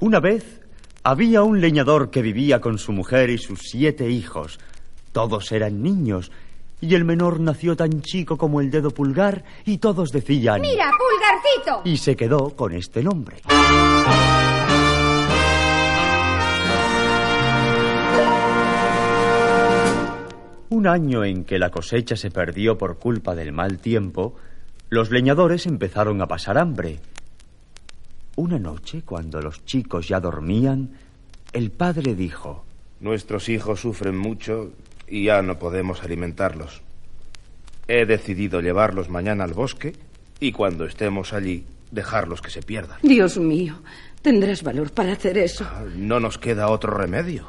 Una vez había un leñador que vivía con su mujer y sus siete hijos. Todos eran niños y el menor nació tan chico como el dedo pulgar y todos decían... ¡Mira, pulgarcito! Y se quedó con este nombre. Un año en que la cosecha se perdió por culpa del mal tiempo, los leñadores empezaron a pasar hambre una noche, cuando los chicos ya dormían, el padre dijo... Nuestros hijos sufren mucho y ya no podemos alimentarlos. He decidido llevarlos mañana al bosque y cuando estemos allí, dejarlos que se pierdan. Dios mío, tendrás valor para hacer eso. Ah, no nos queda otro remedio.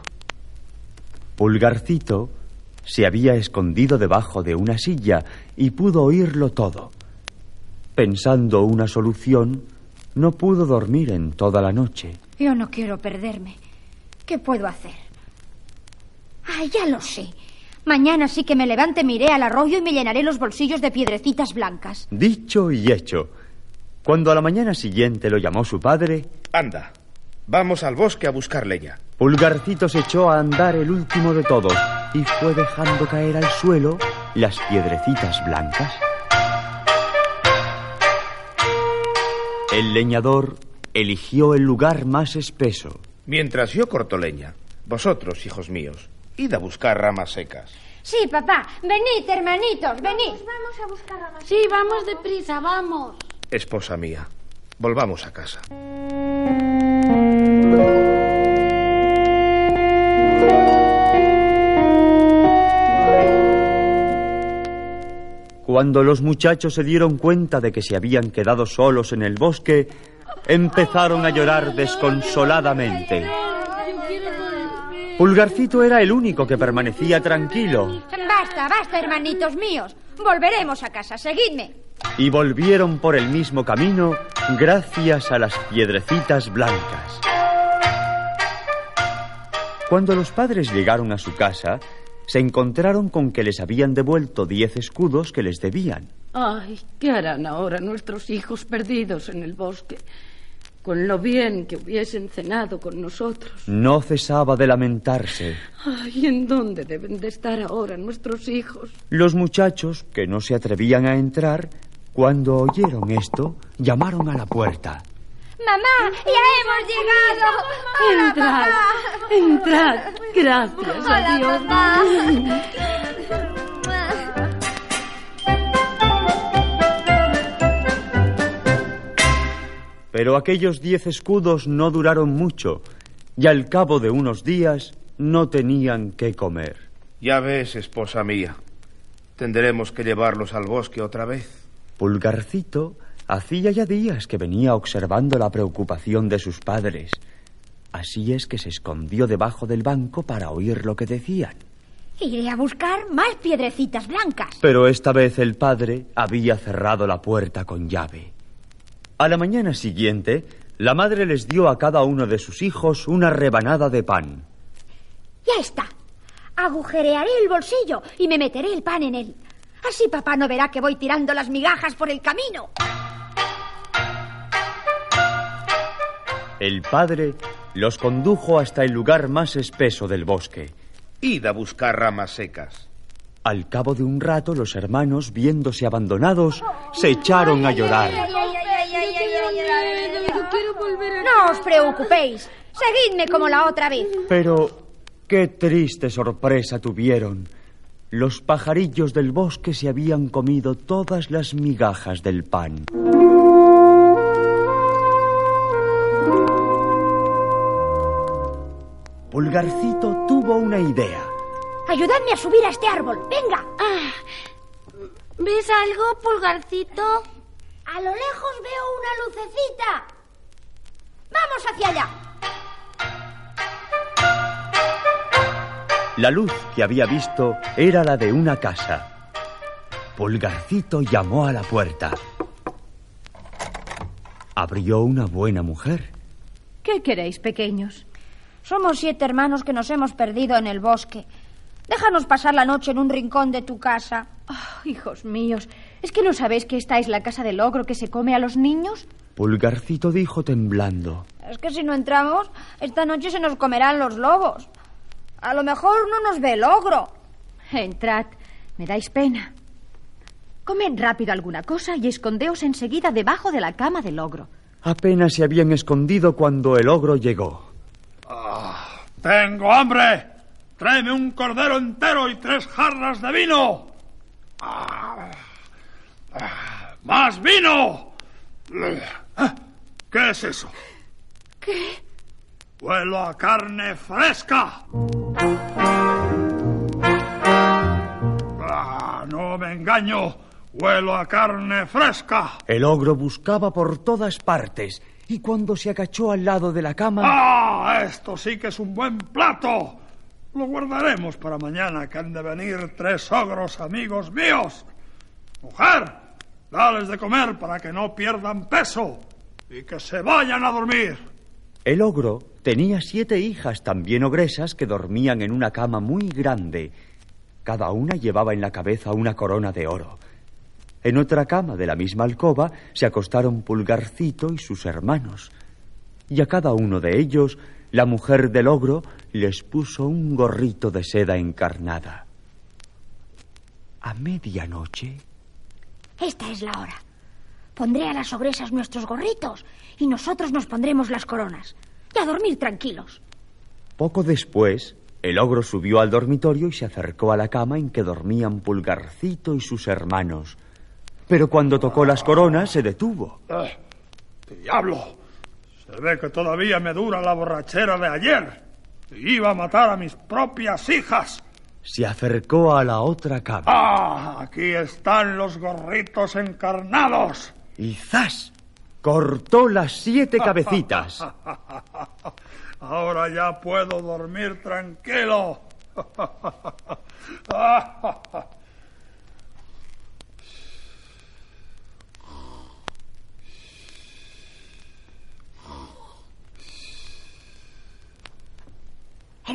Pulgarcito se había escondido debajo de una silla y pudo oírlo todo. Pensando una solución, no pudo dormir en toda la noche. Yo no quiero perderme. ¿Qué puedo hacer? Ah, ya lo sé. Mañana sí que me levante, me iré al arroyo y me llenaré los bolsillos de piedrecitas blancas. Dicho y hecho. Cuando a la mañana siguiente lo llamó su padre... Anda, vamos al bosque a buscar leña. Pulgarcito se echó a andar el último de todos y fue dejando caer al suelo las piedrecitas blancas. El leñador eligió el lugar más espeso. Mientras yo corto leña, vosotros, hijos míos, id a buscar ramas secas. Sí, papá. Venid, hermanitos, venid. vamos a buscar ramas. Sí, vamos deprisa, vamos. Esposa mía, volvamos a casa. Cuando los muchachos se dieron cuenta de que se habían quedado solos en el bosque, empezaron a llorar desconsoladamente. Pulgarcito era el único que permanecía tranquilo. Basta, basta, hermanitos míos. Volveremos a casa, seguidme. Y volvieron por el mismo camino gracias a las piedrecitas blancas. Cuando los padres llegaron a su casa, se encontraron con que les habían devuelto diez escudos que les debían. Ay, ¿qué harán ahora nuestros hijos perdidos en el bosque? Con lo bien que hubiesen cenado con nosotros. No cesaba de lamentarse. Ay, ¿en dónde deben de estar ahora nuestros hijos? Los muchachos, que no se atrevían a entrar, cuando oyeron esto, llamaron a la puerta. ¡Mamá! ¡Ya hemos llegado! ¡Entrad! ¡Entrad! Gracias a Dios. Pero aquellos diez escudos no duraron mucho y al cabo de unos días no tenían qué comer. Ya ves, esposa mía, tendremos que llevarlos al bosque otra vez. Pulgarcito Hacía ya días que venía observando la preocupación de sus padres. Así es que se escondió debajo del banco para oír lo que decían. Iré a buscar más piedrecitas blancas. Pero esta vez el padre había cerrado la puerta con llave. A la mañana siguiente, la madre les dio a cada uno de sus hijos una rebanada de pan. Ya está. Agujerearé el bolsillo y me meteré el pan en él. Así papá no verá que voy tirando las migajas por el camino. El padre los condujo hasta el lugar más espeso del bosque. Id a buscar ramas secas. Al cabo de un rato, los hermanos, viéndose abandonados, se echaron a llorar. No os preocupéis. Seguidme como la otra vez. Pero, qué triste sorpresa tuvieron. Los pajarillos del bosque se habían comido todas las migajas del pan. Pulgarcito tuvo una idea. Ayudadme a subir a este árbol. Venga. Ah, ¿Ves algo, Pulgarcito? A lo lejos veo una lucecita. Vamos hacia allá. La luz que había visto era la de una casa. Pulgarcito llamó a la puerta. Abrió una buena mujer. ¿Qué queréis, pequeños? Somos siete hermanos que nos hemos perdido en el bosque. Déjanos pasar la noche en un rincón de tu casa. Oh, hijos míos, ¿es que no sabéis que esta es la casa del ogro que se come a los niños? Pulgarcito dijo temblando. Es que si no entramos, esta noche se nos comerán los lobos. A lo mejor no nos ve el ogro. Entrad, me dais pena. Comed rápido alguna cosa y escondeos enseguida debajo de la cama del ogro. Apenas se habían escondido cuando el ogro llegó. Ah, ¡Tengo hambre! Tráeme un cordero entero y tres jarras de vino. Ah, ah, ¡Más vino! ¿Qué es eso? ¿Qué? Huelo a carne fresca. Ah, no me engaño. Huelo a carne fresca. El ogro buscaba por todas partes y cuando se agachó al lado de la cama... ¡Ah! Esto sí que es un buen plato. Lo guardaremos para mañana, que han de venir tres ogros amigos míos. Mujer, dales de comer para que no pierdan peso y que se vayan a dormir. El ogro tenía siete hijas también ogresas que dormían en una cama muy grande. Cada una llevaba en la cabeza una corona de oro. En otra cama de la misma alcoba se acostaron Pulgarcito y sus hermanos. Y a cada uno de ellos la mujer del ogro les puso un gorrito de seda encarnada. A medianoche. Esta es la hora. Pondré a las ogresas nuestros gorritos y nosotros nos pondremos las coronas. Y a dormir tranquilos. Poco después, el ogro subió al dormitorio y se acercó a la cama en que dormían Pulgarcito y sus hermanos. Pero cuando tocó las coronas se detuvo. ¡Eh! ¡Diablo! Se ve que todavía me dura la borrachera de ayer. Iba a matar a mis propias hijas. Se acercó a la otra cama. ¡Ah! Aquí están los gorritos encarnados. Y ¡zas! Cortó las siete cabecitas. Ahora ya puedo dormir tranquilo.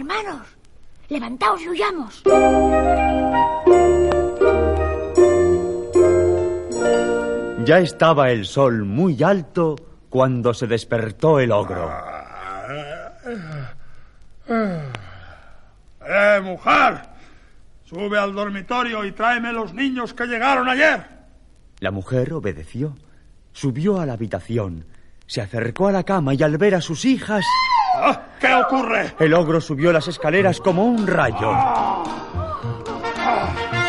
Hermanos, levantaos y huyamos. Ya estaba el sol muy alto cuando se despertó el ogro. ¡Eh, mujer! Sube al dormitorio y tráeme los niños que llegaron ayer. La mujer obedeció. Subió a la habitación, se acercó a la cama y al ver a sus hijas... ¿Qué ocurre? El ogro subió las escaleras como un rayo.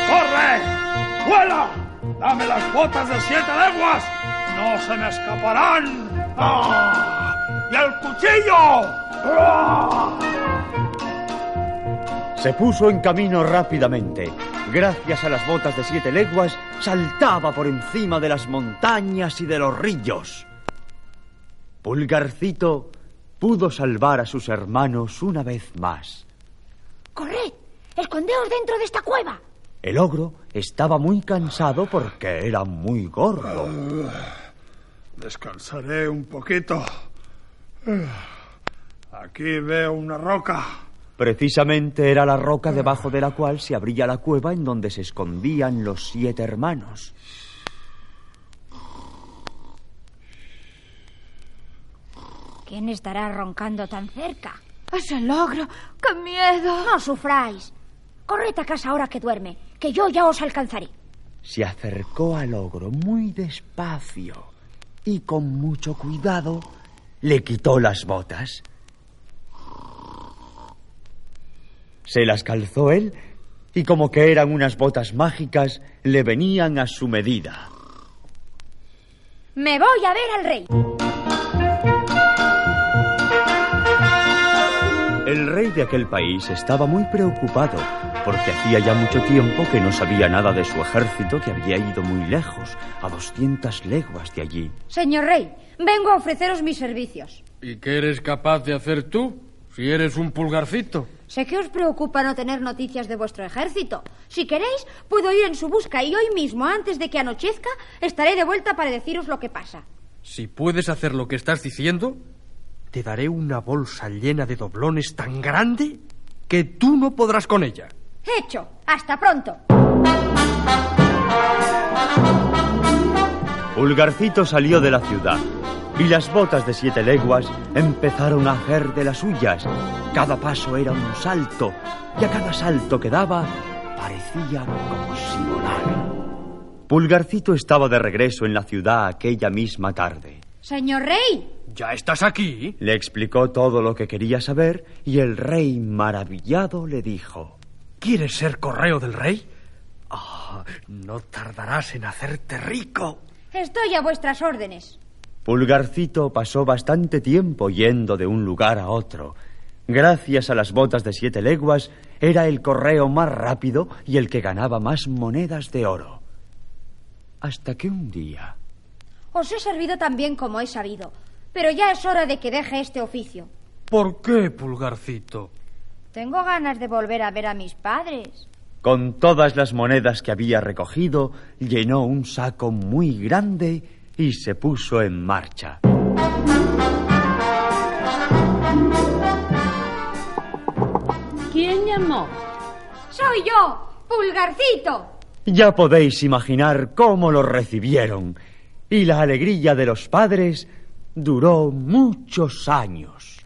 ¡Corre! ¡Vuela! ¡Dame las botas de siete leguas! ¡No se me escaparán! ¡Ah! ¡Y el cuchillo! ¡Ah! Se puso en camino rápidamente. Gracias a las botas de siete leguas, saltaba por encima de las montañas y de los rillos. Pulgarcito pudo salvar a sus hermanos una vez más. ¡Corred! ¡Escondeos dentro de esta cueva! El ogro estaba muy cansado porque era muy gordo. Descansaré un poquito. Aquí veo una roca. Precisamente era la roca debajo de la cual se abría la cueva en donde se escondían los siete hermanos. ¿Quién estará roncando tan cerca? ¡Es el ogro! ¡Qué miedo! No sufráis. Corred a casa ahora que duerme, que yo ya os alcanzaré. Se acercó al ogro muy despacio y con mucho cuidado le quitó las botas. Se las calzó él y como que eran unas botas mágicas, le venían a su medida. Me voy a ver al rey. El rey de aquel país estaba muy preocupado porque hacía ya mucho tiempo que no sabía nada de su ejército que había ido muy lejos, a 200 leguas de allí. Señor rey, vengo a ofreceros mis servicios. ¿Y qué eres capaz de hacer tú si eres un pulgarcito? Sé que os preocupa no tener noticias de vuestro ejército. Si queréis, puedo ir en su busca y hoy mismo, antes de que anochezca, estaré de vuelta para deciros lo que pasa. Si puedes hacer lo que estás diciendo, te daré una bolsa llena de doblones tan grande que tú no podrás con ella. Hecho. Hasta pronto. Pulgarcito salió de la ciudad y las botas de siete leguas empezaron a hacer de las suyas. Cada paso era un salto y a cada salto que daba parecía como si volara. Pulgarcito estaba de regreso en la ciudad aquella misma tarde. Señor Rey. ¿Ya estás aquí? Le explicó todo lo que quería saber y el rey, maravillado, le dijo... ¿Quieres ser correo del rey? Ah, no tardarás en hacerte rico. Estoy a vuestras órdenes. Pulgarcito pasó bastante tiempo yendo de un lugar a otro. Gracias a las botas de siete leguas, era el correo más rápido y el que ganaba más monedas de oro. Hasta que un día... Os he servido tan bien como he sabido, pero ya es hora de que deje este oficio. ¿Por qué, Pulgarcito? Tengo ganas de volver a ver a mis padres. Con todas las monedas que había recogido, llenó un saco muy grande y se puso en marcha. ¿Quién llamó? Soy yo, Pulgarcito. Ya podéis imaginar cómo lo recibieron. Y la alegría de los padres duró muchos años.